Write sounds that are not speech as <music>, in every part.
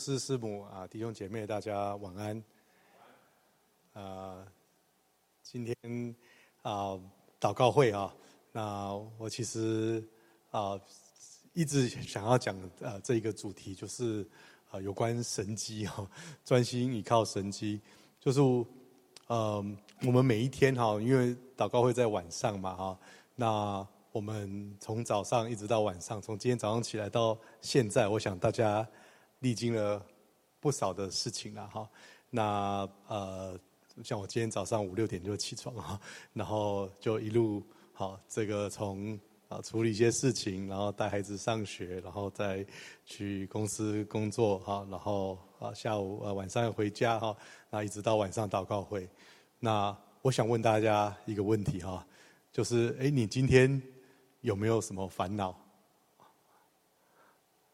师师母啊，弟兄姐妹，大家晚安。啊，今天啊，祷告会啊，那我其实啊，一直想要讲呃这一个主题，就是啊有关神机哈，专心倚靠神机，就是呃我们每一天哈，因为祷告会在晚上嘛哈，那。我们从早上一直到晚上，从今天早上起来到现在，我想大家历经了不少的事情了哈。那呃，像我今天早上五六点就起床哈，然后就一路好这个从啊处理一些事情，然后带孩子上学，然后再去公司工作哈，然后啊下午啊晚上回家哈，那一直到晚上祷告会。那我想问大家一个问题哈，就是哎，你今天？有没有什么烦恼？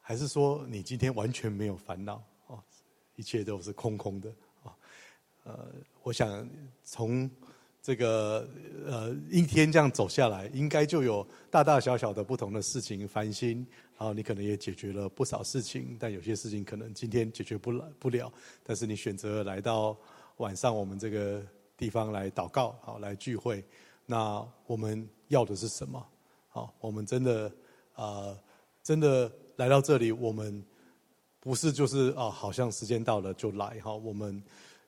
还是说你今天完全没有烦恼？哦，一切都是空空的啊？呃，我想从这个呃一天这样走下来，应该就有大大小小的不同的事情烦心，然后你可能也解决了不少事情，但有些事情可能今天解决不了不了，但是你选择来到晚上我们这个地方来祷告，好来聚会，那我们要的是什么？好，我们真的啊、呃，真的来到这里，我们不是就是啊，好像时间到了就来哈。我们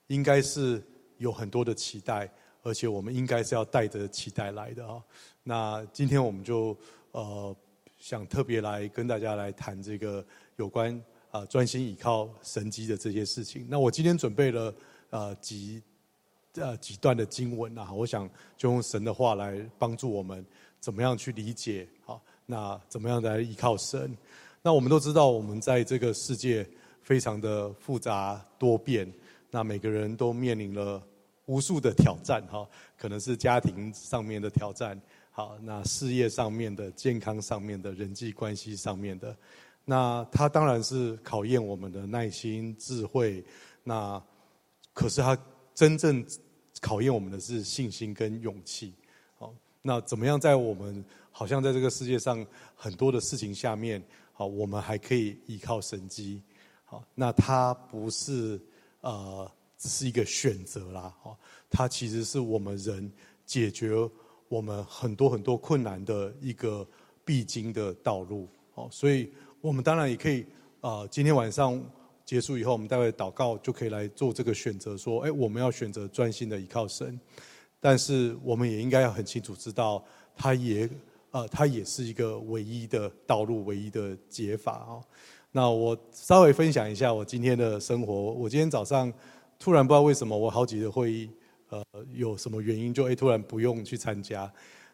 应该是有很多的期待，而且我们应该是要带着期待来的哈。那今天我们就呃想特别来跟大家来谈这个有关啊专心倚靠神机的这些事情。那我今天准备了呃几呃几段的经文啊，我想就用神的话来帮助我们。怎么样去理解？啊，那怎么样来依靠神？那我们都知道，我们在这个世界非常的复杂多变。那每个人都面临了无数的挑战，哈，可能是家庭上面的挑战，好，那事业上面的、健康上面的、人际关系上面的。那它当然是考验我们的耐心、智慧。那可是它真正考验我们的是信心跟勇气。好那怎么样在我们好像在这个世界上很多的事情下面，好，我们还可以依靠神迹，好，那它不是呃只是一个选择啦，好，它其实是我们人解决我们很多很多困难的一个必经的道路，好，所以我们当然也可以啊，今天晚上结束以后，我们待会祷告就可以来做这个选择，说，哎，我们要选择专心的依靠神。但是我们也应该要很清楚知道，它也呃，它也是一个唯一的道路，唯一的解法哦。那我稍微分享一下我今天的生活。我今天早上突然不知道为什么，我好几个会议呃有什么原因就诶突然不用去参加。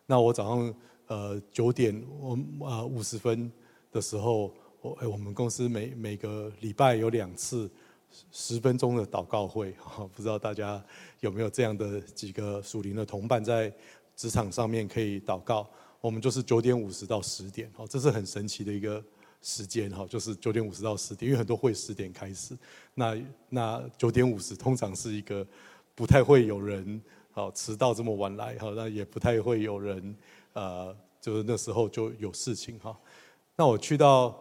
那我早上呃九点我呃五十分的时候，我诶我们公司每每个礼拜有两次。十分钟的祷告会，不知道大家有没有这样的几个属灵的同伴在职场上面可以祷告？我们就是九点五十到十点，哦，这是很神奇的一个时间，哈，就是九点五十到十点，因为很多会十点开始。那那九点五十通常是一个不太会有人好迟到这么晚来，哈，那也不太会有人呃，就是那时候就有事情哈。那我去到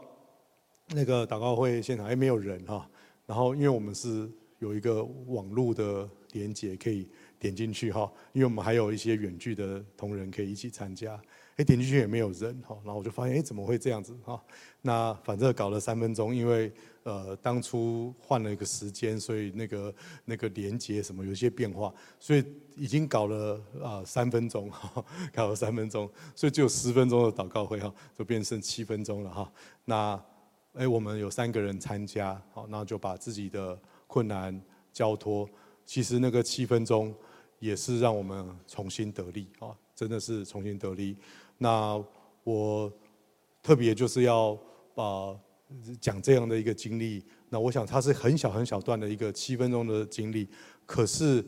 那个祷告会现场，还没有人哈。然后，因为我们是有一个网络的连接，可以点进去哈。因为我们还有一些远距的同仁可以一起参加。哎，点进去也没有人哈。然后我就发现，哎，怎么会这样子哈？那反正搞了三分钟，因为呃当初换了一个时间，所以那个那个连接什么有些变化，所以已经搞了啊三分钟哈，搞了三分钟，所以只有十分钟的祷告会哈，就变成七分钟了哈。那。哎，我们有三个人参加，好，那就把自己的困难交托。其实那个七分钟也是让我们重新得力啊，真的是重新得力。那我特别就是要把讲这样的一个经历。那我想它是很小很小段的一个七分钟的经历，可是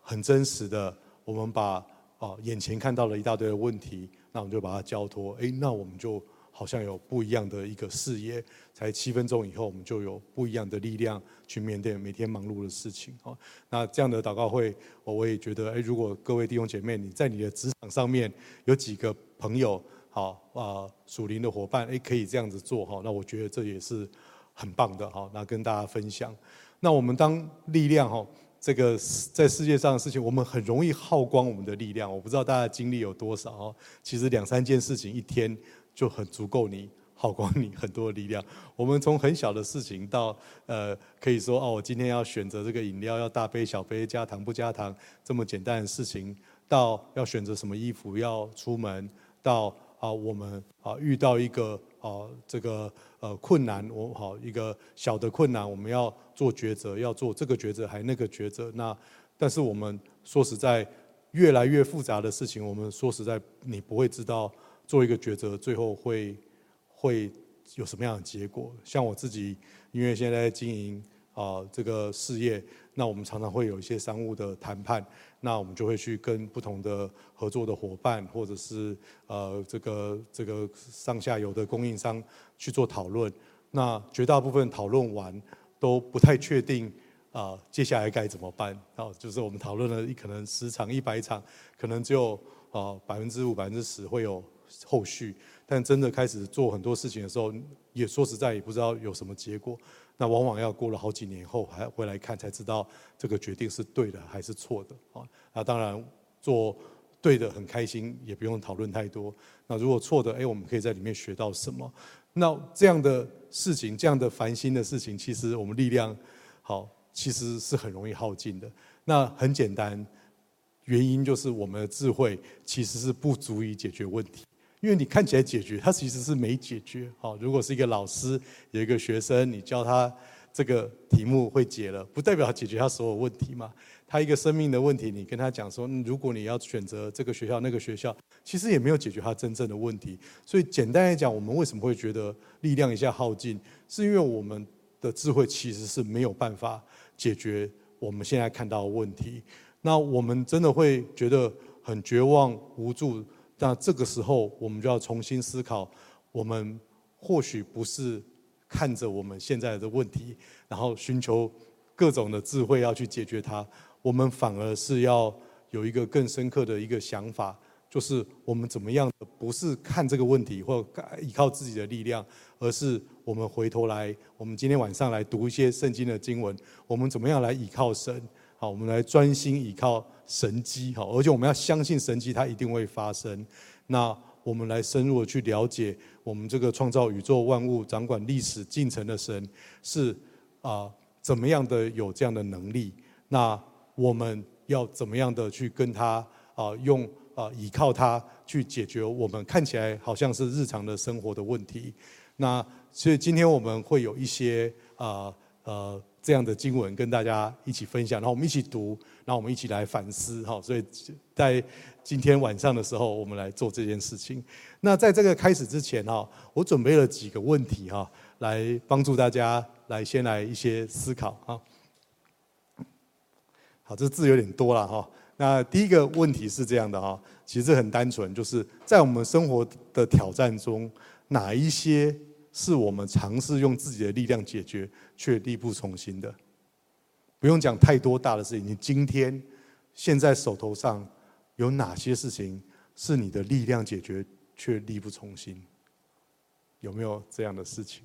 很真实的。我们把啊眼前看到了一大堆的问题，那我们就把它交托。哎，那我们就。好像有不一样的一个视野，才七分钟以后，我们就有不一样的力量去面对每天忙碌的事情。哦那这样的祷告会，我我也觉得，哎，如果各位弟兄姐妹，你在你的职场上面有几个朋友，好啊，属灵的伙伴，哎，可以这样子做哈，那我觉得这也是很棒的哈，那跟大家分享。那我们当力量哈，这个在世界上的事情，我们很容易耗光我们的力量。我不知道大家精力有多少哈，其实两三件事情一天就很足够你耗光你很多力量。我们从很小的事情到呃，可以说哦，我今天要选择这个饮料要大杯小杯，加糖不加糖，这么简单的事情，到要选择什么衣服要出门，到啊我们啊遇到一个。啊，这个呃困难，我好一个小的困难，我们要做抉择，要做这个抉择还那个抉择。那但是我们说实在，越来越复杂的事情，我们说实在，你不会知道做一个抉择最后会会有什么样的结果。像我自己，因为现在经营啊这个事业，那我们常常会有一些商务的谈判。那我们就会去跟不同的合作的伙伴，或者是呃这个这个上下游的供应商去做讨论。那绝大部分讨论完都不太确定啊、接下来该怎么办？好，就是我们讨论了可能十场一百场，可能只有啊百分之五百分之十会有后续。但真的开始做很多事情的时候，也说实在也不知道有什么结果。那往往要过了好几年后，还回来看才知道这个决定是对的还是错的啊。那当然做对的很开心，也不用讨论太多。那如果错的，哎，我们可以在里面学到什么？那这样的事情，这样的烦心的事情，其实我们力量好，其实是很容易耗尽的。那很简单，原因就是我们的智慧其实是不足以解决问题。因为你看起来解决，他其实是没解决。好，如果是一个老师，有一个学生，你教他这个题目会解了，不代表解决他所有问题嘛。他一个生命的问题，你跟他讲说，如果你要选择这个学校那个学校，其实也没有解决他真正的问题。所以简单来讲，我们为什么会觉得力量一下耗尽，是因为我们的智慧其实是没有办法解决我们现在看到的问题。那我们真的会觉得很绝望无助。那这个时候，我们就要重新思考，我们或许不是看着我们现在的问题，然后寻求各种的智慧要去解决它，我们反而是要有一个更深刻的一个想法，就是我们怎么样，不是看这个问题或依靠自己的力量，而是我们回头来，我们今天晚上来读一些圣经的经文，我们怎么样来依靠神？好，我们来专心依靠。神机好，而且我们要相信神迹，它一定会发生。那我们来深入的去了解，我们这个创造宇宙万物、掌管历史进程的神是啊怎么样的有这样的能力？那我们要怎么样的去跟他啊用啊依靠他去解决我们看起来好像是日常的生活的问题？那所以今天我们会有一些啊呃。这样的经文跟大家一起分享，然后我们一起读，然后我们一起来反思哈。所以在今天晚上的时候，我们来做这件事情。那在这个开始之前哈，我准备了几个问题哈，来帮助大家来先来一些思考哈。好，这字有点多了哈。那第一个问题是这样的哈，其实很单纯，就是在我们生活的挑战中，哪一些是我们尝试用自己的力量解决？却力不从心的，不用讲太多大的事情。你今天现在手头上有哪些事情是你的力量解决却力不从心？有没有这样的事情？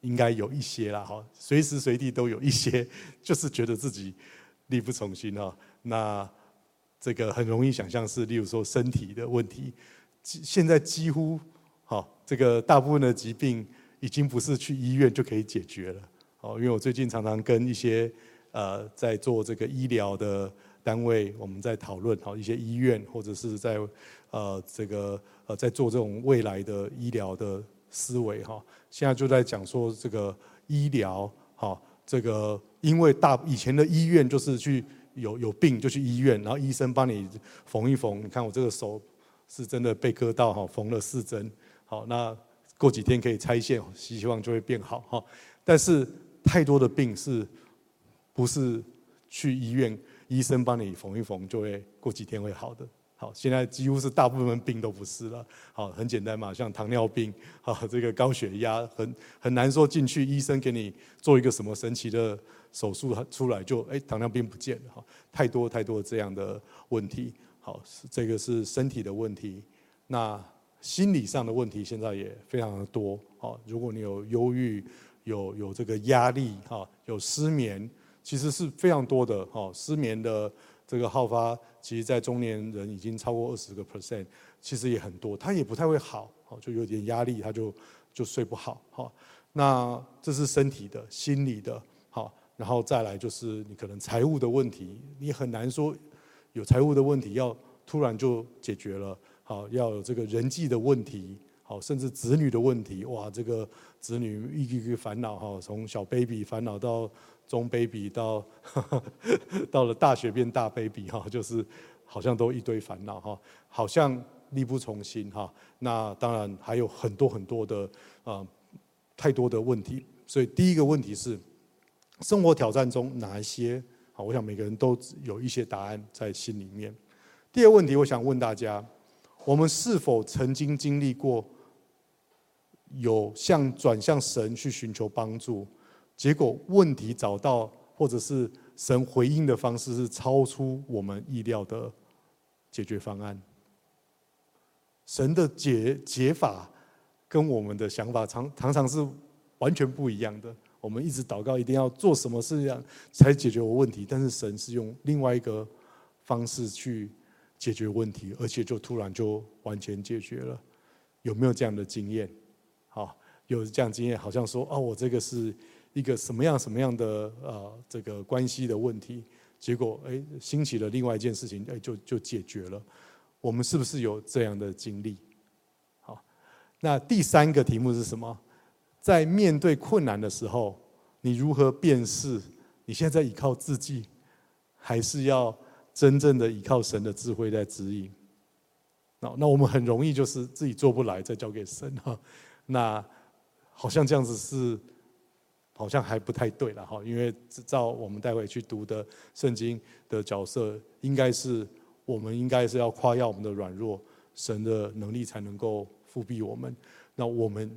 应该有一些啦，哈，随时随地都有一些，<laughs> 就是觉得自己力不从心哈。那这个很容易想象是，例如说身体的问题，现在几乎好，这个大部分的疾病。已经不是去医院就可以解决了，哦，因为我最近常常跟一些呃在做这个医疗的单位，我们在讨论，好一些医院或者是在呃这个呃在做这种未来的医疗的思维哈，现在就在讲说这个医疗，哈，这个因为大以前的医院就是去有有病就去医院，然后医生帮你缝一缝，你看我这个手是真的被割到哈，缝了四针，好那。过几天可以拆线，希望就会变好哈。但是太多的病是，不是去医院医生帮你缝一缝就会过几天会好的。好，现在几乎是大部分病都不是了。好，很简单嘛，像糖尿病，好 <laughs> 这个高血压，很很难说进去医生给你做一个什么神奇的手术出来就哎糖尿病不见了哈。太多太多这样的问题。好，这个是身体的问题。那心理上的问题现在也非常的多。哦，如果你有忧郁，有有这个压力，哈，有失眠，其实是非常多的。哈，失眠的这个好发，其实在中年人已经超过二十个 percent，其实也很多。他也不太会好，就有点压力，他就就睡不好。哈，那这是身体的、心理的。好，然后再来就是你可能财务的问题，你很难说有财务的问题要突然就解决了。好，要有这个人际的问题，好，甚至子女的问题，哇，这个子女一个一个烦恼哈，从小 baby 烦恼到中 baby 到 <laughs> 到了大学变大 baby 哈，就是好像都一堆烦恼哈，好像力不从心哈。那当然还有很多很多的啊，太多的问题。所以第一个问题是，生活挑战中哪一些？好，我想每个人都有一些答案在心里面。第二个问题，我想问大家。我们是否曾经经历过有向转向神去寻求帮助，结果问题找到，或者是神回应的方式是超出我们意料的解决方案？神的解解法跟我们的想法常常常是完全不一样的。我们一直祷告，一定要做什么事情才解决我问题，但是神是用另外一个方式去。解决问题，而且就突然就完全解决了，有没有这样的经验？好，有这样经验，好像说哦，我这个是一个什么样什么样的呃这个关系的问题，结果哎兴起了另外一件事情，哎就就解决了。我们是不是有这样的经历？好，那第三个题目是什么？在面对困难的时候，你如何辨识你现在依靠自己，还是要？真正的依靠神的智慧在指引，那那我们很容易就是自己做不来，再交给神哈。<laughs> 那好像这样子是，好像还不太对了哈。因为照我们待会去读的圣经的角色，应该是我们应该是要夸耀我们的软弱，神的能力才能够覆庇我们。那我们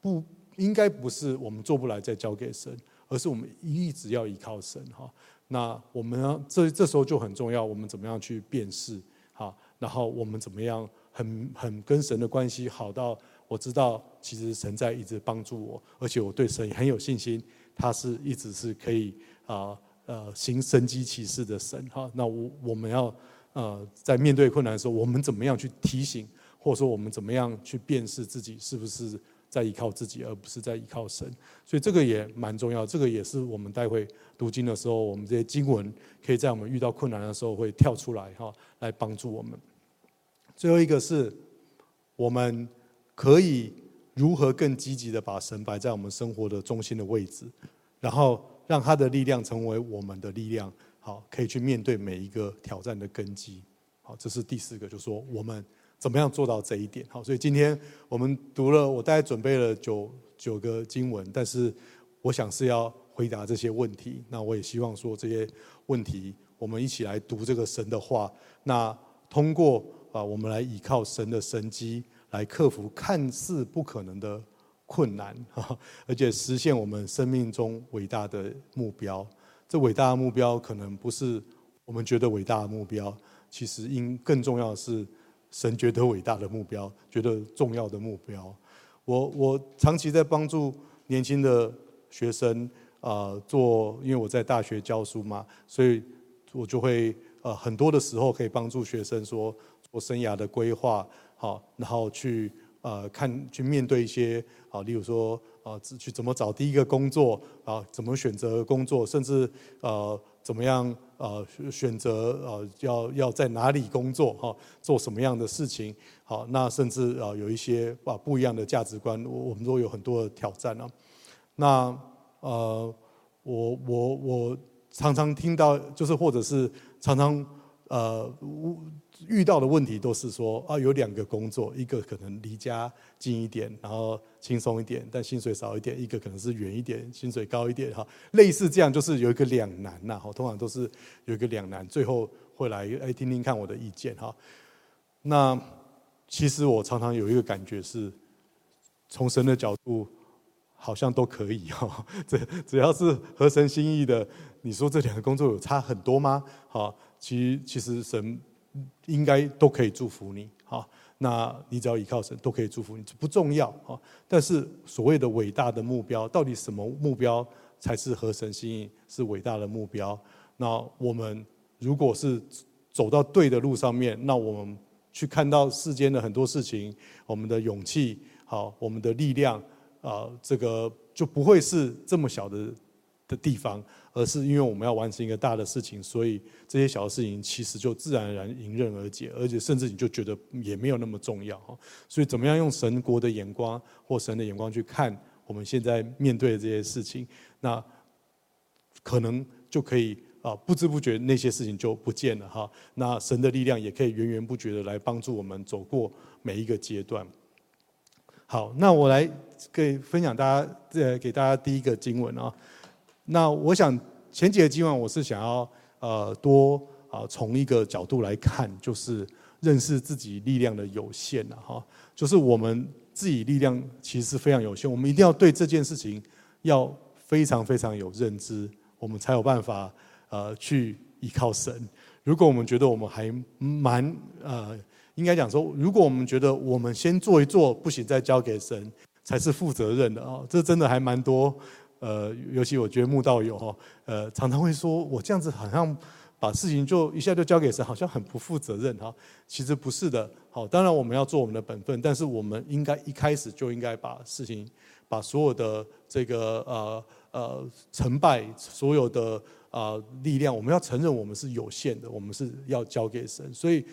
不应该不是我们做不来再交给神，而是我们一直要依靠神哈。那我们呢，这这时候就很重要，我们怎么样去辨识？好，然后我们怎么样很很跟神的关系好到我知道，其实神在一直帮助我，而且我对神也很有信心，他是一直是可以啊呃行神迹奇事的神哈。那我我们要呃在面对困难的时候，我们怎么样去提醒，或者说我们怎么样去辨识自己是不是？在依靠自己，而不是在依靠神，所以这个也蛮重要。这个也是我们待会读经的时候，我们这些经文可以在我们遇到困难的时候会跳出来哈，来帮助我们。最后一个是，我们可以如何更积极的把神摆在我们生活的中心的位置，然后让他的力量成为我们的力量，好，可以去面对每一个挑战的根基。好，这是第四个，就是说我们。怎么样做到这一点？好，所以今天我们读了，我大概准备了九九个经文，但是我想是要回答这些问题。那我也希望说这些问题，我们一起来读这个神的话。那通过啊，我们来依靠神的神迹，来克服看似不可能的困难，<laughs> 而且实现我们生命中伟大的目标。这伟大的目标可能不是我们觉得伟大的目标，其实应更重要的是。神觉得伟大的目标，觉得重要的目标。我我长期在帮助年轻的学生啊、做，因为我在大学教书嘛，所以我就会呃很多的时候可以帮助学生说做生涯的规划，好，然后去呃看去面对一些啊，例如说啊去怎么找第一个工作啊，怎么选择工作，甚至呃。怎么样？呃，选择呃，要要在哪里工作？哈，做什么样的事情？好，那甚至啊，有一些啊不一样的价值观，我们都有很多的挑战啊。那呃，我我我常常听到，就是或者是常常呃。遇到的问题都是说啊，有两个工作，一个可能离家近一点，然后轻松一点，但薪水少一点；一个可能是远一点，薪水高一点。哈，类似这样，就是有一个两难呐。哈，通常都是有一个两难，最后会来哎听听看我的意见哈。那其实我常常有一个感觉是，从神的角度好像都可以哈，只只要是合神心意的。你说这两个工作有差很多吗？好，其实其实神。应该都可以祝福你，哈。那你只要依靠神，都可以祝福你，不重要，哈。但是所谓的伟大的目标，到底什么目标才是合神心意，是伟大的目标？那我们如果是走到对的路上面，那我们去看到世间的很多事情，我们的勇气，好，我们的力量，啊，这个就不会是这么小的的地方。而是因为我们要完成一个大的事情，所以这些小事情其实就自然而然迎刃而解，而且甚至你就觉得也没有那么重要哈。所以怎么样用神国的眼光或神的眼光去看我们现在面对的这些事情，那可能就可以啊不知不觉那些事情就不见了哈。那神的力量也可以源源不绝的来帮助我们走过每一个阶段。好，那我来给分享大家呃给大家第一个经文啊。那我想前几个今晚，我是想要呃多啊从一个角度来看，就是认识自己力量的有限了哈。就是我们自己力量其实是非常有限，我们一定要对这件事情要非常非常有认知，我们才有办法呃去依靠神。如果我们觉得我们还蛮呃，应该讲说，如果我们觉得我们先做一做不行，再交给神才是负责任的啊，这真的还蛮多。呃，尤其我觉得慕道友哈，呃，常常会说我这样子好像把事情就一下就交给神，好像很不负责任哈。其实不是的，好，当然我们要做我们的本分，但是我们应该一开始就应该把事情，把所有的这个呃呃成败，所有的啊、呃、力量，我们要承认我们是有限的，我们是要交给神，所以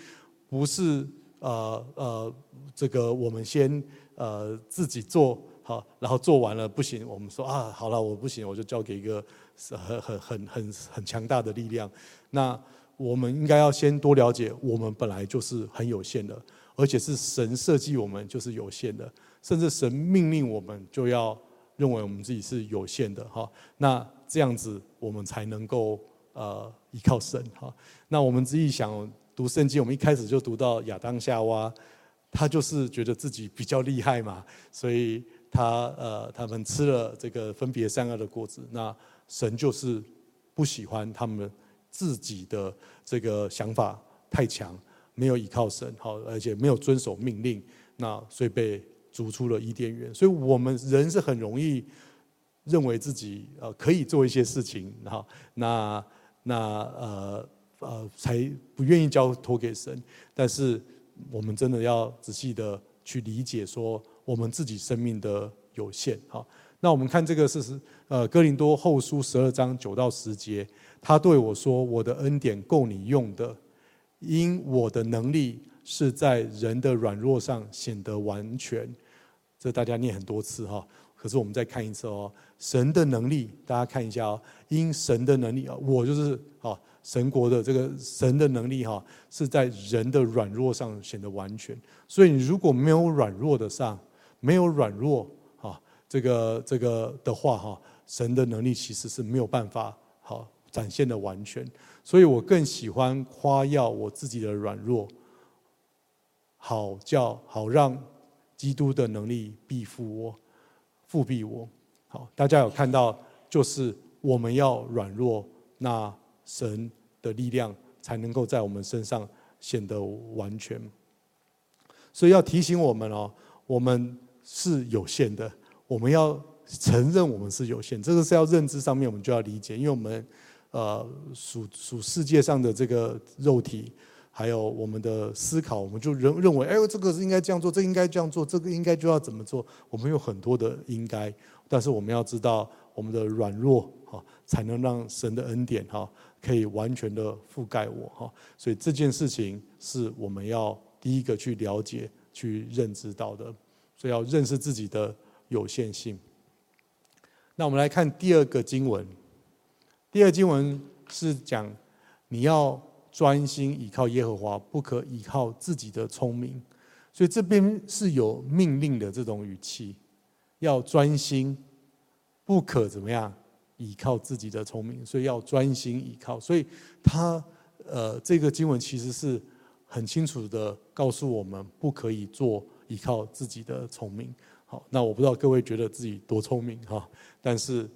不是呃呃这个我们先呃自己做。好，然后做完了不行，我们说啊，好了，我不行，我就交给一个很很很很很强大的力量。那我们应该要先多了解，我们本来就是很有限的，而且是神设计我们就是有限的，甚至神命令我们就要认为我们自己是有限的哈。那这样子我们才能够呃依靠神哈。那我们自己想读圣经，我们一开始就读到亚当夏娃，他就是觉得自己比较厉害嘛，所以。他呃，他们吃了这个分别善恶的果子，那神就是不喜欢他们自己的这个想法太强，没有依靠神，好，而且没有遵守命令，那所以被逐出了伊甸园。所以我们人是很容易认为自己呃可以做一些事情，哈，那那呃呃才不愿意交托给神。但是我们真的要仔细的去理解说。我们自己生命的有限，哈，那我们看这个事实，呃，哥林多后书十二章九到十节，他对我说：“我的恩典够你用的，因我的能力是在人的软弱上显得完全。”这大家念很多次哈，可是我们再看一次哦，神的能力，大家看一下哦，因神的能力啊，我就是啊。神国的这个神的能力哈，是在人的软弱上显得完全。所以你如果没有软弱的上，没有软弱啊，这个这个的话哈，神的能力其实是没有办法好展现的完全。所以我更喜欢夸耀我自己的软弱，好叫好让基督的能力庇护我，覆庇我。好，大家有看到，就是我们要软弱，那神的力量才能够在我们身上显得完全。所以要提醒我们哦，我们。是有限的，我们要承认我们是有限，这个是要认知上面我们就要理解，因为我们呃属属世界上的这个肉体，还有我们的思考，我们就认认为，哎，这个是应该这样做，这应该这样做，这个应该就要怎么做，我们有很多的应该，但是我们要知道我们的软弱哈，才能让神的恩典哈可以完全的覆盖我哈，所以这件事情是我们要第一个去了解、去认知到的。所以要认识自己的有限性。那我们来看第二个经文。第二经文是讲你要专心倚靠耶和华，不可倚靠自己的聪明。所以这边是有命令的这种语气，要专心，不可怎么样倚靠自己的聪明。所以要专心倚靠。所以他呃，这个经文其实是很清楚的告诉我们，不可以做。依靠自己的聪明，好，那我不知道各位觉得自己多聪明哈，但是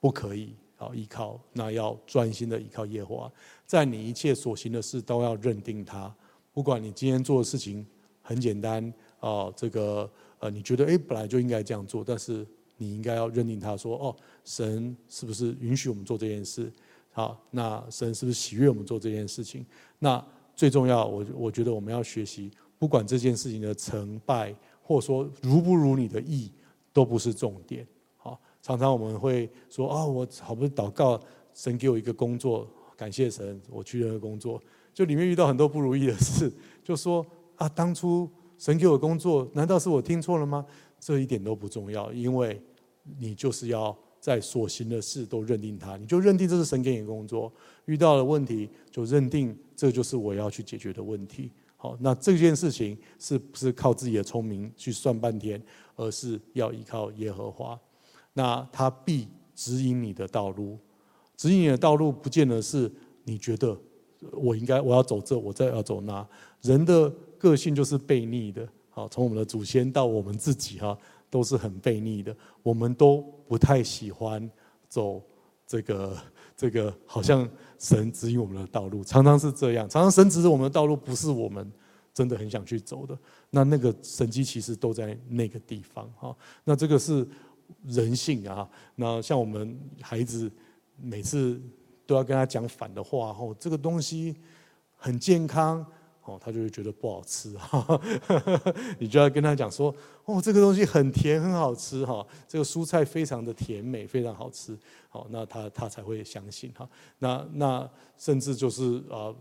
不可以好依靠，那要专心的依靠耶和华，在你一切所行的事都要认定他。不管你今天做的事情很简单啊，这个呃，你觉得诶本来就应该这样做，但是你应该要认定他说哦，神是不是允许我们做这件事？好，那神是不是喜悦我们做这件事情？那最重要，我我觉得我们要学习，不管这件事情的成败，或者说如不如你的意，都不是重点。好常常我们会说啊，我好不容易祷告，神给我一个工作，感谢神，我去那个工作，就里面遇到很多不如意的事，<laughs> 就说啊，当初神给我工作，难道是我听错了吗？这一点都不重要，因为你就是要在所行的事都认定他，你就认定这是神给你的工作，遇到了问题就认定这就是我要去解决的问题。好，那这件事情是不是靠自己的聪明去算半天，而是要依靠耶和华。那他必指引你的道路，指引你的道路，不见得是你觉得我应该我要走这，我再要走那。人的个性就是悖逆的，好，从我们的祖先到我们自己哈，都是很悖逆的。我们都不太喜欢走这个这个，好像神指引我们的道路，常常是这样，常常神指引我们的道路，不是我们真的很想去走的。那那个神迹其实都在那个地方哈。那这个是。人性啊，那像我们孩子每次都要跟他讲反的话，哦，这个东西很健康，哦，他就会觉得不好吃哈，<laughs> 你就要跟他讲说，哦，这个东西很甜，很好吃，哈，这个蔬菜非常的甜美，非常好吃，好，那他他才会相信，哈，那那甚至就是啊，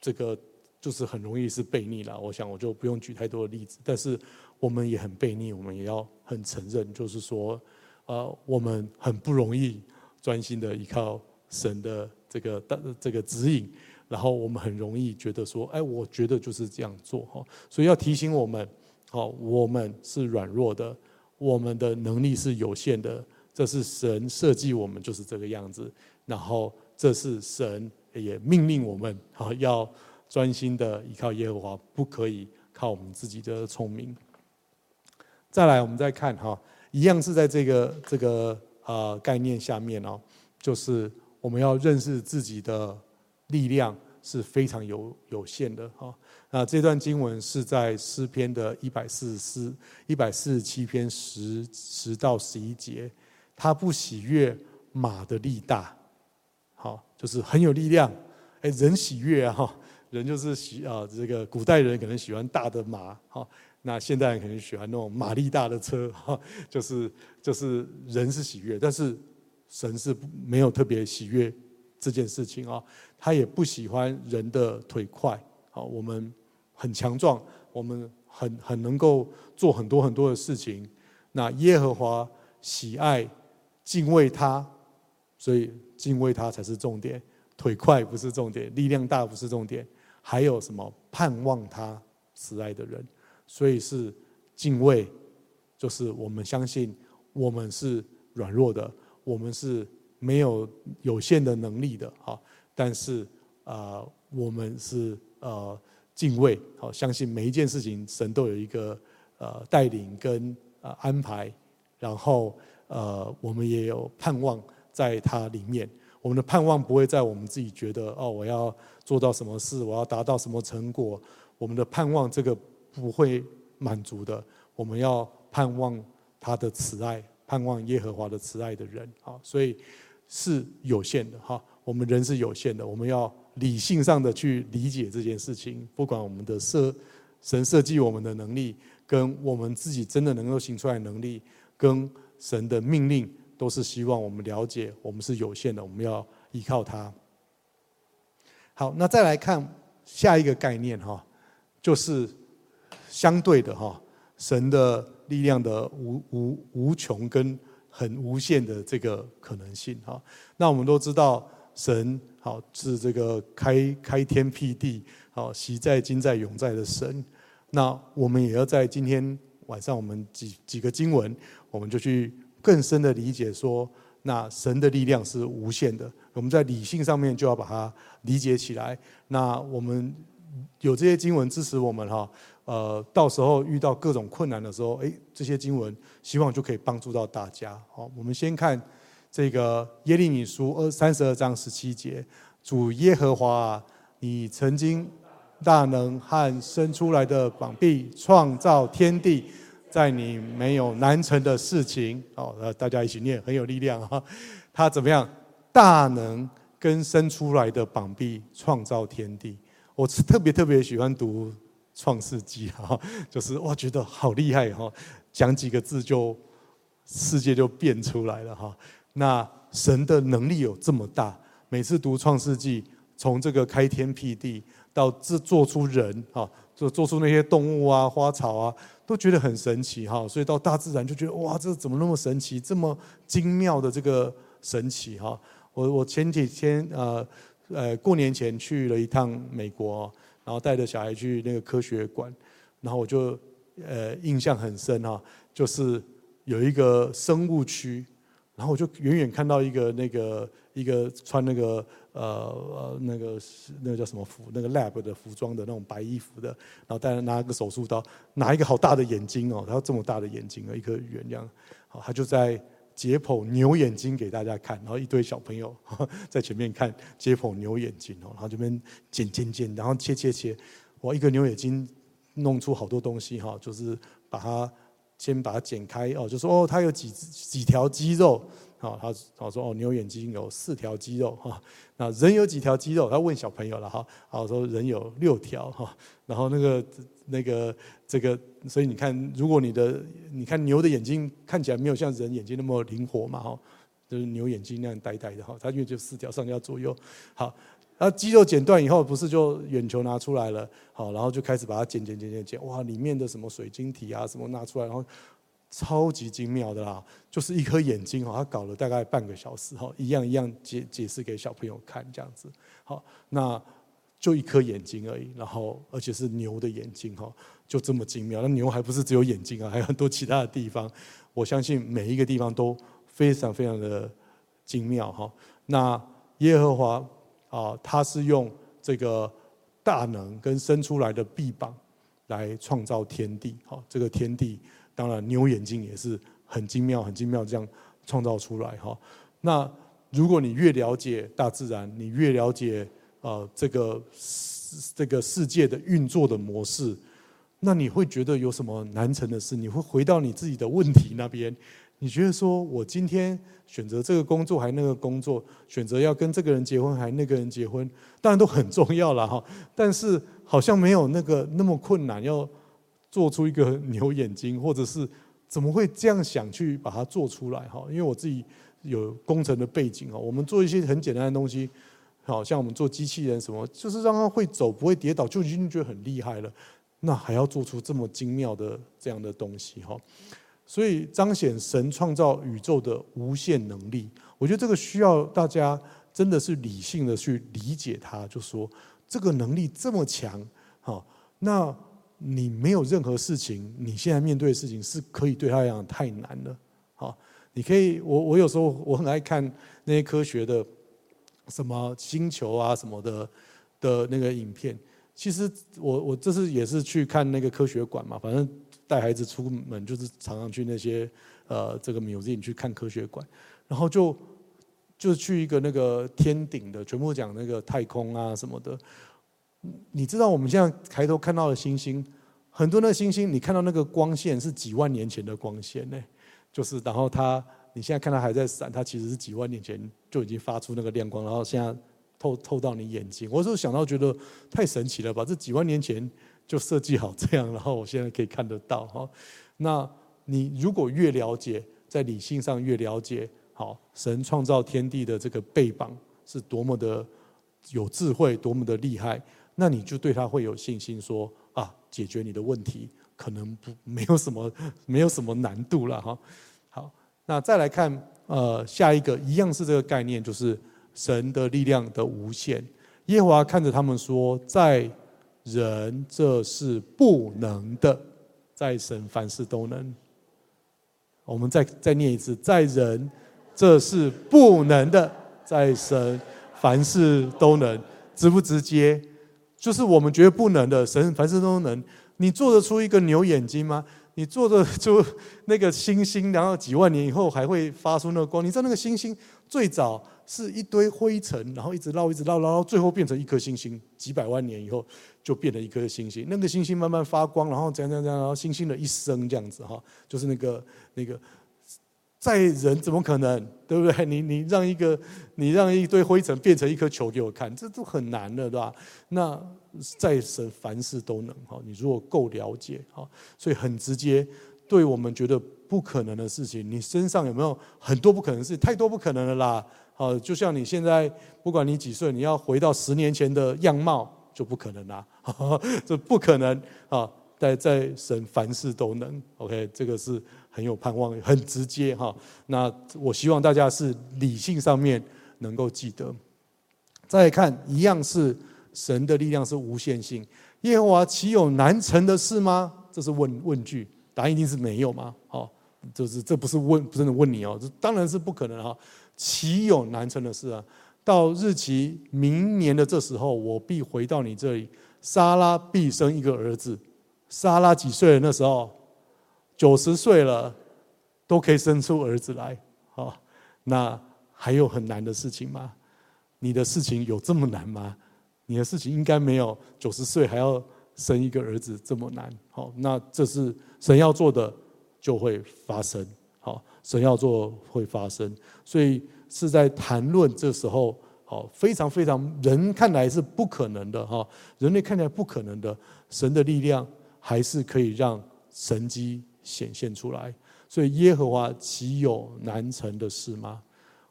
这个就是很容易是悖逆了，我想我就不用举太多的例子，但是我们也很悖逆，我们也要很承认，就是说。呃，我们很不容易专心的依靠神的这个的这个指引，然后我们很容易觉得说，哎，我觉得就是这样做哈，所以要提醒我们，好，我们是软弱的，我们的能力是有限的，这是神设计我们就是这个样子，然后这是神也命令我们，好，要专心的依靠耶和华，不可以靠我们自己的聪明。再来，我们再看哈。一样是在这个这个呃概念下面哦，就是我们要认识自己的力量是非常有有限的哈。那这段经文是在诗篇的一百四十四、一百四十七篇十十到十一节，他不喜悦马的力大，好，就是很有力量。哎，人喜悦啊哈，人就是喜啊，这个古代人可能喜欢大的马哈。那现代人可能喜欢那种马力大的车，哈，就是就是人是喜悦，但是神是没有特别喜悦这件事情啊，他也不喜欢人的腿快，好，我们很强壮，我们很很能够做很多很多的事情。那耶和华喜爱敬畏他，所以敬畏他才是重点，腿快不是重点，力量大不是重点，还有什么盼望他慈爱的人。所以是敬畏，就是我们相信我们是软弱的，我们是没有有限的能力的，好。但是啊、我们是呃敬畏，好，相信每一件事情神都有一个呃带领跟呃安排，然后呃我们也有盼望在它里面。我们的盼望不会在我们自己觉得哦，我要做到什么事，我要达到什么成果。我们的盼望这个。不会满足的，我们要盼望他的慈爱，盼望耶和华的慈爱的人，啊，所以是有限的哈。我们人是有限的，我们要理性上的去理解这件事情。不管我们的设神设计我们的能力，跟我们自己真的能够行出来的能力，跟神的命令，都是希望我们了解我们是有限的，我们要依靠他。好，那再来看下一个概念哈，就是。相对的哈，神的力量的无无无穷跟很无限的这个可能性哈。那我们都知道，神好是这个开开天辟地，好昔在今在永在的神。那我们也要在今天晚上，我们几几个经文，我们就去更深的理解说，那神的力量是无限的。我们在理性上面就要把它理解起来。那我们有这些经文支持我们哈。呃，到时候遇到各种困难的时候，哎，这些经文希望就可以帮助到大家。好，我们先看这个耶利米书二三十二章十七节，主耶和华啊，你曾经大能和伸出来的膀臂创造天地，在你没有难成的事情。好，大家一起念，很有力量哈。他怎么样？大能跟伸出来的膀臂创造天地。我特别特别喜欢读创世纪哈，就是哇，觉得好厉害哈，讲几个字就世界就变出来了哈。那神的能力有这么大？每次读创世纪，从这个开天辟地到制做出人哈，做做出那些动物啊、花草啊，都觉得很神奇哈。所以到大自然就觉得哇，这怎么那么神奇？这么精妙的这个神奇哈。我我前几天呃。呃，过年前去了一趟美国，然后带着小孩去那个科学馆，然后我就呃印象很深哈，就是有一个生物区，然后我就远远看到一个那个一个穿那个呃呃那个那个叫什么服，那个 lab 的服装的那种白衣服的，然后带着拿个手术刀，拿一个好大的眼睛哦，他有这么大的眼睛，一颗圆这样，好，他就在。解剖牛眼睛给大家看，然后一堆小朋友 <laughs> 在前面看解剖牛眼睛哦，然后这边剪剪剪，然后切切切，哇一个牛眼睛弄出好多东西哈，就是把它先把它剪开哦，就说哦，它有几几条肌肉。好，他好说哦，牛眼睛有四条肌肉哈。那人有几条肌肉？他问小朋友了哈。好，说人有六条哈。然后那个那个这个，所以你看，如果你的你看牛的眼睛看起来没有像人眼睛那么灵活嘛哈，就是牛眼睛那样呆呆的哈。它因为就四条上下左右。好，然后肌肉剪断以后，不是就眼球拿出来了？好，然后就开始把它剪剪剪剪剪，哇，里面的什么水晶体啊什么拿出来，然后。超级精妙的啦，就是一颗眼睛哈，他搞了大概半个小时哈，一样一样解解释给小朋友看这样子。好，那就一颗眼睛而已，然后而且是牛的眼睛哈，就这么精妙。那牛还不是只有眼睛啊，还有很多其他的地方。我相信每一个地方都非常非常的精妙哈。那耶和华啊，他是用这个大能跟伸出来的臂膀来创造天地。好，这个天地。当然，牛眼睛也是很精妙、很精妙，这样创造出来哈。那如果你越了解大自然，你越了解呃这个这个世界的运作的模式，那你会觉得有什么难成的事？你会回到你自己的问题那边，你觉得说我今天选择这个工作还那个工作，选择要跟这个人结婚还那个人结婚，当然都很重要了哈。但是好像没有那个那么困难要。做出一个牛眼睛，或者是怎么会这样想去把它做出来哈？因为我自己有工程的背景哈，我们做一些很简单的东西，好像我们做机器人什么，就是让它会走不会跌倒，就已经觉得很厉害了。那还要做出这么精妙的这样的东西哈？所以彰显神创造宇宙的无限能力，我觉得这个需要大家真的是理性的去理解它，就说这个能力这么强，好那。你没有任何事情，你现在面对的事情是可以对他来讲太难了。好，你可以，我我有时候我很爱看那些科学的，什么星球啊什么的的那个影片。其实我我这次也是去看那个科学馆嘛，反正带孩子出门就是常常去那些呃这个 museum 去看科学馆，然后就就去一个那个天顶的，全部讲那个太空啊什么的。你知道我们现在抬头看到的星星，很多那个星星，你看到那个光线是几万年前的光线呢？就是然后它，你现在看它还在闪，它其实是几万年前就已经发出那个亮光，然后现在透透到你眼睛。我是想到觉得太神奇了吧？这几万年前就设计好这样，然后我现在可以看得到哈。那你如果越了解，在理性上越了解，好，神创造天地的这个背膀是多么的有智慧，多么的厉害。那你就对他会有信心说，说啊，解决你的问题可能不没有什么 <laughs> 没有什么难度了哈。好，那再来看呃下一个一样是这个概念，就是神的力量的无限。耶和华看着他们说，在人这是不能的，在神凡事都能。我们再再念一次，在人这是不能的，在神凡事都能，直不直接？就是我们觉得不能的，神凡事都能。你做得出一个牛眼睛吗？你做的就那个星星，然后几万年以后还会发出那个光。你知道那个星星最早是一堆灰尘，然后一直绕，一直绕，然后最后变成一颗星星。几百万年以后就变成一颗星星。那个星星慢慢发光，然后这样这样这样，然后星星的一生这样子哈，就是那个那个。在人怎么可能，<laughs> 对不对？你你让一个你让一堆灰尘变成一颗球给我看，这都很难的，对吧？那在神凡事都能哈，你如果够了解哈，所以很直接，对我们觉得不可能的事情，你身上有没有很多不可能事？太多不可能了啦！好，就像你现在不管你几岁，你要回到十年前的样貌就不可能啦，<laughs> 这不可能啊！在在神凡事都能，OK，这个是。很有盼望，很直接哈。那我希望大家是理性上面能够记得。再看，一样是神的力量是无限性。耶和华岂有难成的事吗？这是问问句，答案一定是没有吗？好，就是这不是问，不是问你哦，这当然是不可能哈。岂有难成的事啊？到日期明年的这时候，我必回到你这里，莎拉必生一个儿子。莎拉几岁了那时候？九十岁了，都可以生出儿子来，好，那还有很难的事情吗？你的事情有这么难吗？你的事情应该没有九十岁还要生一个儿子这么难，好，那这是神要做的就会发生，好，神要做会发生，所以是在谈论这时候，好，非常非常人看来是不可能的哈，人类看来不可能的，神的力量还是可以让神迹。显现出来，所以耶和华岂有难成的事吗？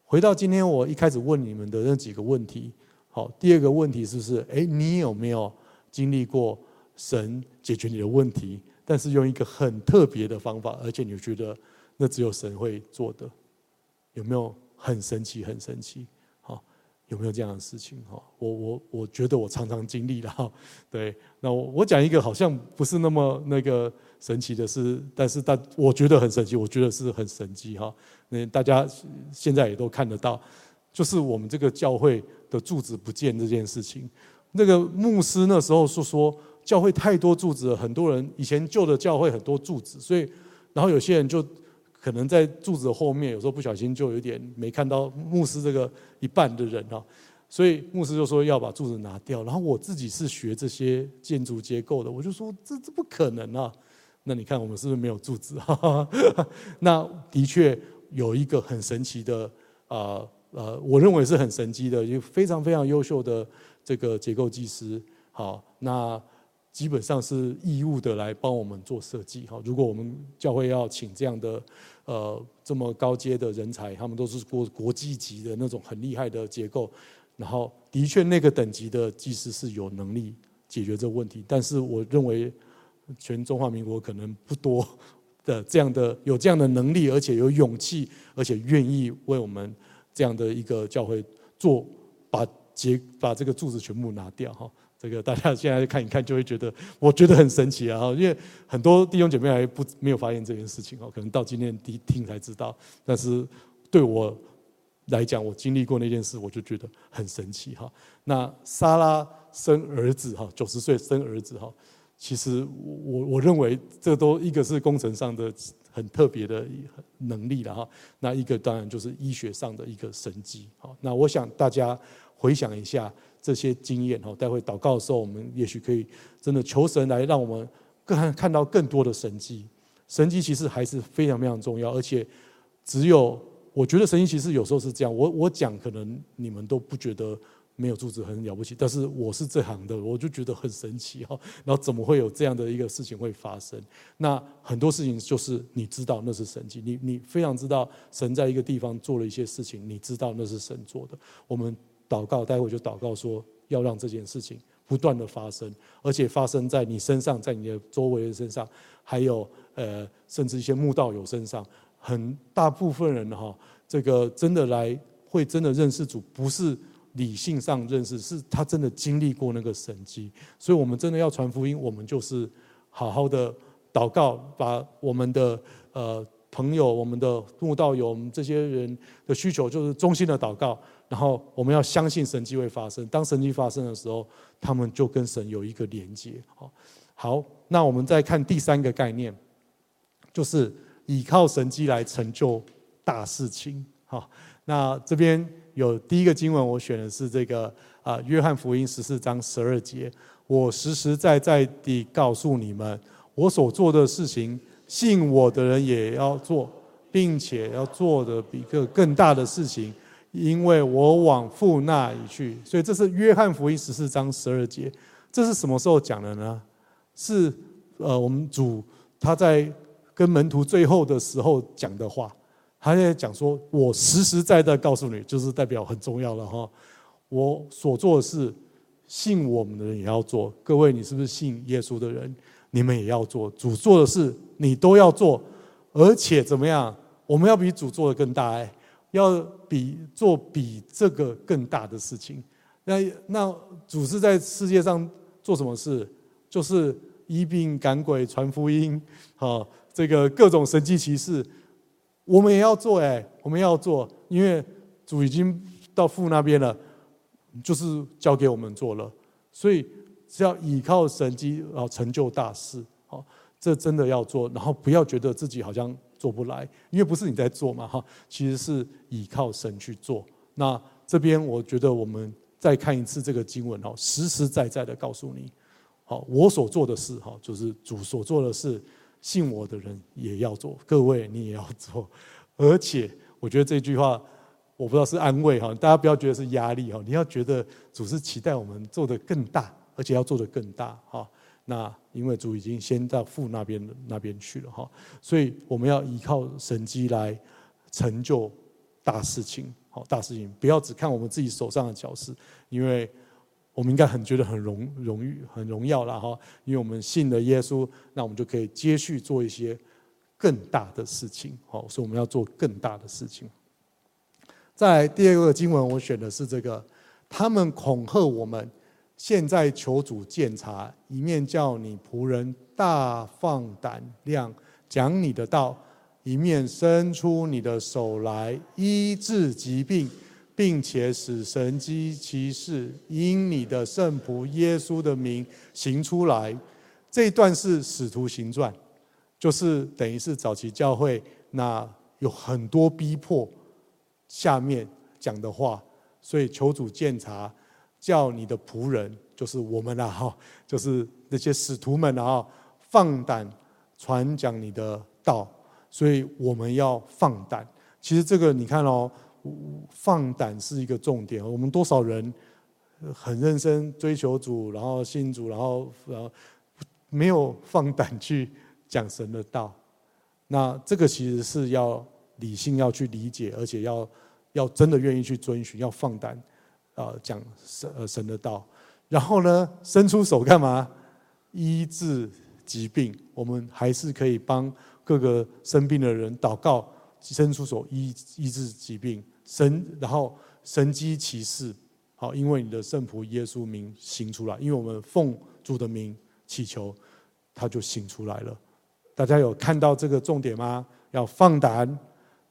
回到今天我一开始问你们的那几个问题，好，第二个问题是不是？诶，你有没有经历过神解决你的问题，但是用一个很特别的方法，而且你觉得那只有神会做的？有没有很神奇？很神奇？有没有这样的事情？哈，我我我觉得我常常经历了哈。对，那我我讲一个好像不是那么那个。神奇的是，但是但我觉得很神奇，我觉得是很神奇哈。那大家现在也都看得到，就是我们这个教会的柱子不见这件事情。那个牧师那时候是说，教会太多柱子了，很多人以前旧的教会很多柱子，所以然后有些人就可能在柱子后面，有时候不小心就有点没看到牧师这个一半的人哈。所以牧师就说要把柱子拿掉。然后我自己是学这些建筑结构的，我就说这这不可能啊。那你看我们是不是没有柱子？<laughs> 那的确有一个很神奇的啊呃，我认为是很神奇的，一个非常非常优秀的这个结构技师。好，那基本上是义务的来帮我们做设计。哈，如果我们教会要请这样的呃这么高阶的人才，他们都是国国际级的那种很厉害的结构，然后的确那个等级的技师是有能力解决这个问题。但是我认为。全中华民国可能不多的这样的有这样的能力，而且有勇气，而且愿意为我们这样的一个教会做把结把这个柱子全部拿掉哈。这个大家现在看一看就会觉得，我觉得很神奇啊！因为很多弟兄姐妹还不没有发现这件事情哦，可能到今天第一听才知道。但是对我来讲，我经历过那件事，我就觉得很神奇哈。那莎拉生儿子哈，九十岁生儿子哈。其实我我认为这都一个是工程上的很特别的能力了哈，那一个当然就是医学上的一个神迹。好，那我想大家回想一下这些经验哈，待会祷告的时候，我们也许可以真的求神来让我们更看到更多的神迹。神迹其实还是非常非常重要，而且只有我觉得神迹其实有时候是这样，我我讲可能你们都不觉得。没有柱子很了不起，但是我是这行的，我就觉得很神奇哈。然后怎么会有这样的一个事情会发生？那很多事情就是你知道那是神迹，你你非常知道神在一个地方做了一些事情，你知道那是神做的。我们祷告，待会就祷告说要让这件事情不断的发生，而且发生在你身上，在你的周围的身上，还有呃，甚至一些慕道友身上。很大部分人哈，这个真的来会真的认识主，不是。理性上认识，是他真的经历过那个神迹，所以我们真的要传福音，我们就是好好的祷告，把我们的呃朋友、我们的慕道友、我们这些人的需求，就是衷心的祷告，然后我们要相信神迹会发生。当神迹发生的时候，他们就跟神有一个连接。好，好，那我们再看第三个概念，就是倚靠神迹来成就大事情。好，那这边有第一个经文，我选的是这个啊，约翰福音十四章十二节。我实实在在地告诉你们，我所做的事情，信我的人也要做，并且要做的比这更大的事情，因为我往父那里去。所以这是约翰福音十四章十二节。这是什么时候讲的呢？是呃，我们主他在跟门徒最后的时候讲的话。他在讲说：“我实实在在告诉你，就是代表很重要了哈。我所做的事。”信我们的人也要做，各位，你是不是信耶稣的人？你们也要做主做的事，你都要做，而且怎么样？我们要比主做的更大哎，要比做比这个更大的事情。那那主是在世界上做什么事？就是医病赶鬼、传福音，好，这个各种神迹奇事，我们也要做哎，我们要做，因为主已经到父那边了。就是交给我们做了，所以只要依靠神迹，然后成就大事，好，这真的要做，然后不要觉得自己好像做不来，因为不是你在做嘛，哈，其实是依靠神去做。那这边我觉得我们再看一次这个经文，哈，实实在在的告诉你，好，我所做的事，哈，就是主所做的事，信我的人也要做，各位你也要做，而且我觉得这句话。我不知道是安慰哈，大家不要觉得是压力哈，你要觉得主是期待我们做得更大，而且要做得更大哈。那因为主已经先到父那边那边去了哈，所以我们要依靠神机来成就大事情，好大事情，不要只看我们自己手上的小事，因为我们应该很觉得很荣荣誉、很荣耀了哈，因为我们信了耶稣，那我们就可以接续做一些更大的事情，好，所以我们要做更大的事情。在第二个经文，我选的是这个。他们恐吓我们，现在求主鉴察，一面叫你仆人大放胆量讲你的道，一面伸出你的手来医治疾病，并且使神迹奇事因你的圣仆耶稣的名行出来。这一段是使徒行传，就是等于是早期教会那有很多逼迫。下面讲的话，所以求主鉴察，叫你的仆人，就是我们了哈，就是那些使徒们啊，放胆传讲你的道，所以我们要放胆。其实这个你看哦，放胆是一个重点。我们多少人很认真追求主，然后信主，然后然后没有放胆去讲神的道，那这个其实是要。理性要去理解，而且要要真的愿意去遵循，要放胆啊讲神呃神的道。然后呢，伸出手干嘛？医治疾病。我们还是可以帮各个生病的人祷告，伸出手医医治疾病。神，然后神迹奇事，好，因为你的圣仆耶稣名行出来，因为我们奉主的名祈求，他就行出来了。大家有看到这个重点吗？要放胆。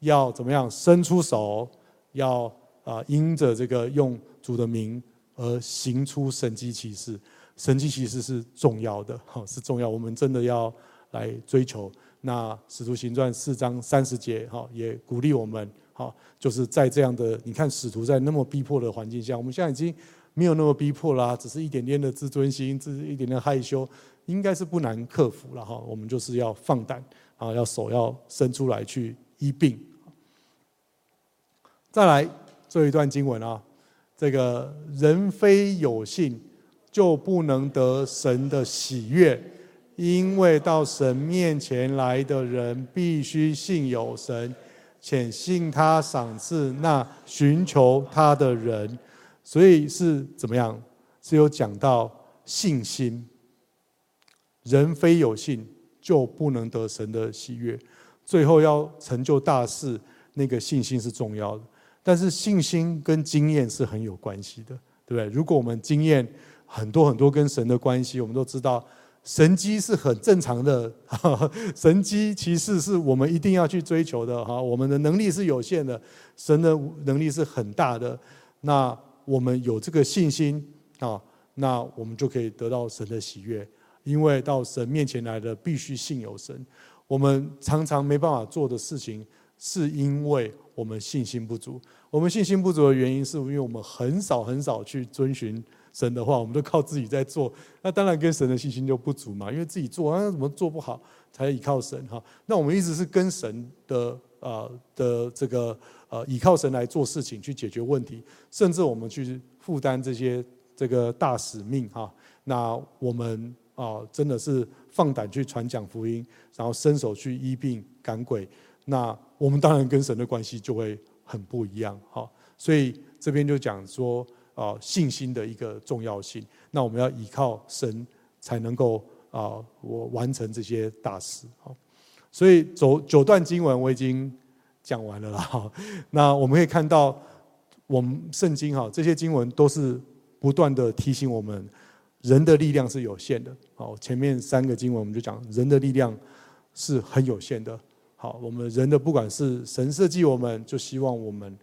要怎么样伸出手？要啊，因着这个用主的名而行出神迹奇事。神迹奇事是重要的，哈，是重要。我们真的要来追求。那使徒行传四章三十节，哈，也鼓励我们，哈，就是在这样的，你看使徒在那么逼迫的环境下，我们现在已经没有那么逼迫啦，只是一点点的自尊心，只是一点点害羞，应该是不难克服了，哈。我们就是要放胆啊，要手要伸出来去医病。再来最后一段经文啊，这个人非有信，就不能得神的喜悦，因为到神面前来的人必须信有神，且信他赏赐那寻求他的人。所以是怎么样？是有讲到信心。人非有信，就不能得神的喜悦。最后要成就大事，那个信心是重要的。但是信心跟经验是很有关系的，对不对？如果我们经验很多很多跟神的关系，我们都知道神机是很正常的，<laughs> 神机其实是我们一定要去追求的哈。我们的能力是有限的，神的能力是很大的。那我们有这个信心啊，那我们就可以得到神的喜悦，因为到神面前来的必须信有神。我们常常没办法做的事情，是因为我们信心不足。我们信心不足的原因，是因为我们很少很少去遵循神的话，我们都靠自己在做。那当然跟神的信心就不足嘛，因为自己做，那怎么做不好，才依靠神哈。那我们一直是跟神的啊的这个呃依靠神来做事情，去解决问题，甚至我们去负担这些这个大使命哈。那我们啊真的是放胆去传讲福音，然后伸手去医病赶鬼。那我们当然跟神的关系就会很不一样哈。所以这边就讲说啊信心的一个重要性。那我们要依靠神才能够啊我完成这些大事哈。所以九九段经文我已经讲完了啦哈。那我们可以看到，我们圣经哈这些经文都是不断的提醒我们。人的力量是有限的。好，前面三个经文我们就讲，人的力量是很有限的。好，我们人的不管是神设计我们，就希望我们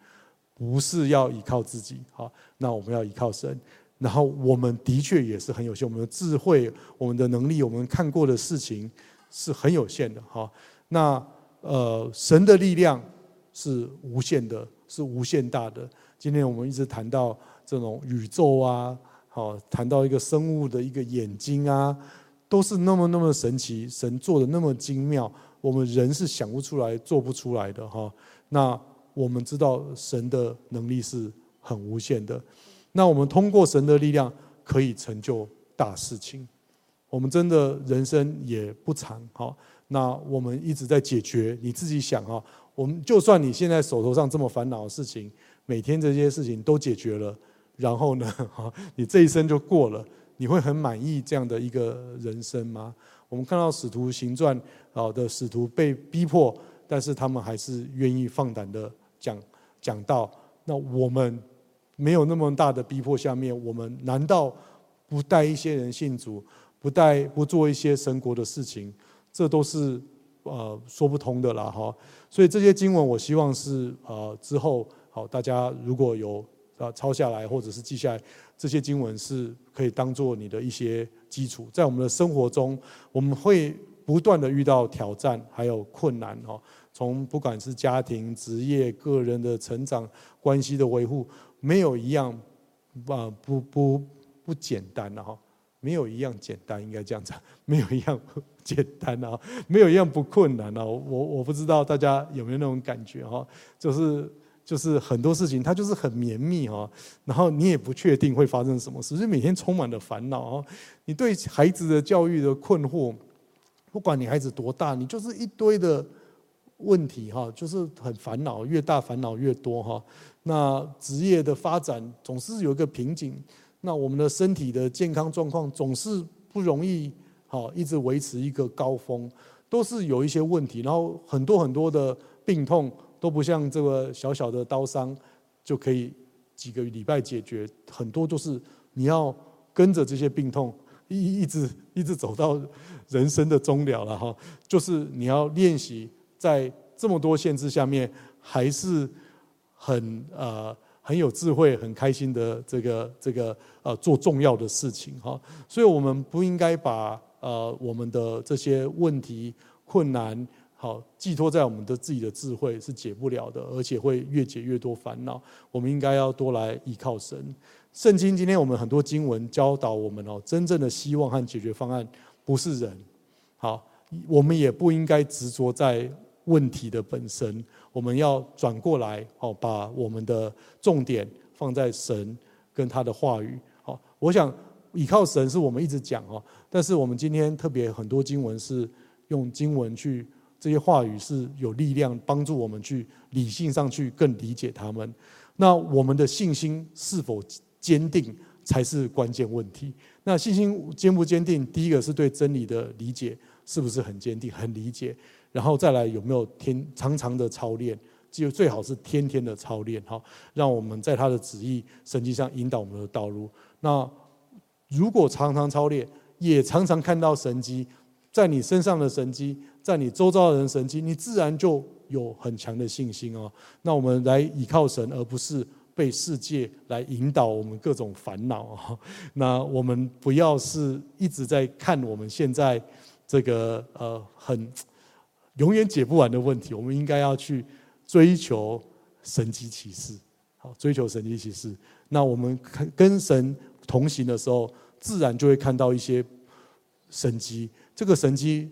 不是要依靠自己。好，那我们要依靠神。然后我们的确也是很有限，我们的智慧、我们的能力、我们看过的事情是很有限的。好，那呃，神的力量是无限的，是无限大的。今天我们一直谈到这种宇宙啊。好，谈到一个生物的一个眼睛啊，都是那么那么神奇，神做的那么精妙，我们人是想不出来、做不出来的哈。那我们知道神的能力是很无限的，那我们通过神的力量可以成就大事情。我们真的人生也不长哈，那我们一直在解决。你自己想哈，我们就算你现在手头上这么烦恼的事情，每天这些事情都解决了。然后呢？哈，你这一生就过了，你会很满意这样的一个人生吗？我们看到使徒行传啊的使徒被逼迫，但是他们还是愿意放胆的讲讲道。那我们没有那么大的逼迫下面，我们难道不带一些人信主，不带不做一些神国的事情？这都是呃说不通的啦哈。所以这些经文，我希望是呃之后好，大家如果有。啊，抄下来或者是记下来，这些经文是可以当做你的一些基础。在我们的生活中，我们会不断的遇到挑战，还有困难哦。从不管是家庭、职业、个人的成长、关系的维护，没有一样啊不不不简单的哈，没有一样简单，应该这样讲，<laughs> 没有一样简单啊，没有一样不困难啊。我我不知道大家有没有那种感觉哈，就是。就是很多事情，它就是很绵密哈，然后你也不确定会发生什么事，所以每天充满了烦恼哦。你对孩子的教育的困惑，不管你孩子多大，你就是一堆的问题哈，就是很烦恼，越大烦恼越多哈。那职业的发展总是有一个瓶颈，那我们的身体的健康状况总是不容易哈，一直维持一个高峰，都是有一些问题，然后很多很多的病痛。都不像这个小小的刀伤就可以几个礼拜解决，很多都是你要跟着这些病痛一一直一直走到人生的终了了哈。就是你要练习在这么多限制下面，还是很呃很有智慧、很开心的这个这个呃做重要的事情哈。所以我们不应该把呃我们的这些问题困难。好，寄托在我们的自己的智慧是解不了的，而且会越解越多烦恼。我们应该要多来依靠神。圣经今天我们很多经文教导我们哦，真正的希望和解决方案不是人。好，我们也不应该执着在问题的本身，我们要转过来，好，把我们的重点放在神跟他的话语。好，我想依靠神是我们一直讲哦，但是我们今天特别很多经文是用经文去。这些话语是有力量帮助我们去理性上去更理解他们。那我们的信心是否坚定才是关键问题。那信心坚不坚定？第一个是对真理的理解是不是很坚定、很理解？然后再来有没有天常常的操练？就最好是天天的操练，哈，让我们在他的旨意、神迹上引导我们的道路。那如果常常操练，也常常看到神迹，在你身上的神迹。在你周遭的人神迹，你自然就有很强的信心哦。那我们来依靠神，而不是被世界来引导我们各种烦恼哦。<laughs> 那我们不要是一直在看我们现在这个呃很永远解不完的问题，我们应该要去追求神迹奇事，好，追求神迹奇事。那我们跟神同行的时候，自然就会看到一些神迹。这个神迹，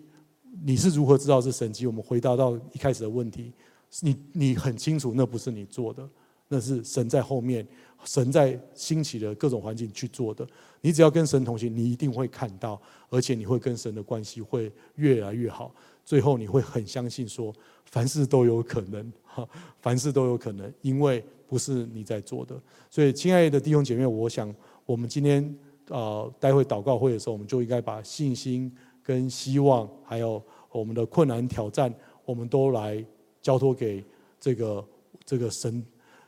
你是如何知道是神迹？我们回答到一开始的问题，你你很清楚，那不是你做的，那是神在后面，神在兴起的各种环境去做的。你只要跟神同行，你一定会看到，而且你会跟神的关系会越来越好。最后你会很相信说，凡事都有可能，哈，凡事都有可能，因为不是你在做的。所以，亲爱的弟兄姐妹，我想我们今天啊，待会祷告会的时候，我们就应该把信心跟希望，还有我们的困难挑战，我们都来交托给这个这个神，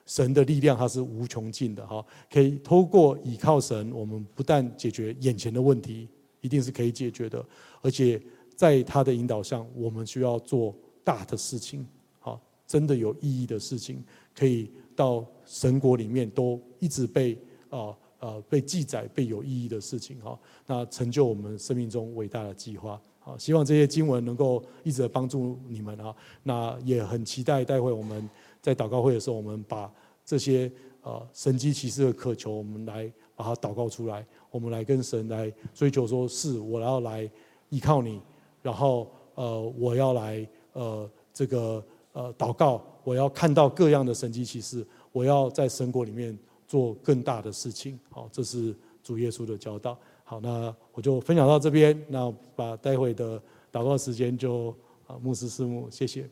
神的力量，它是无穷尽的，哈，可以透过倚靠神，我们不但解决眼前的问题，一定是可以解决的，而且。在他的引导上，我们需要做大的事情，好，真的有意义的事情，可以到神国里面都一直被啊呃被记载，被有意义的事情哈，那成就我们生命中伟大的计划。好，希望这些经文能够一直帮助你们啊。那也很期待待会我们在祷告会的时候，我们把这些呃神迹奇事的渴求，我们来把它祷告出来，我们来跟神来追求，说是我要来依靠你。然后，呃，我要来，呃，这个，呃，祷告，我要看到各样的神迹奇事，我要在神国里面做更大的事情。好，这是主耶稣的教导。好，那我就分享到这边，那把待会的祷告时间就啊，牧师师母，谢谢。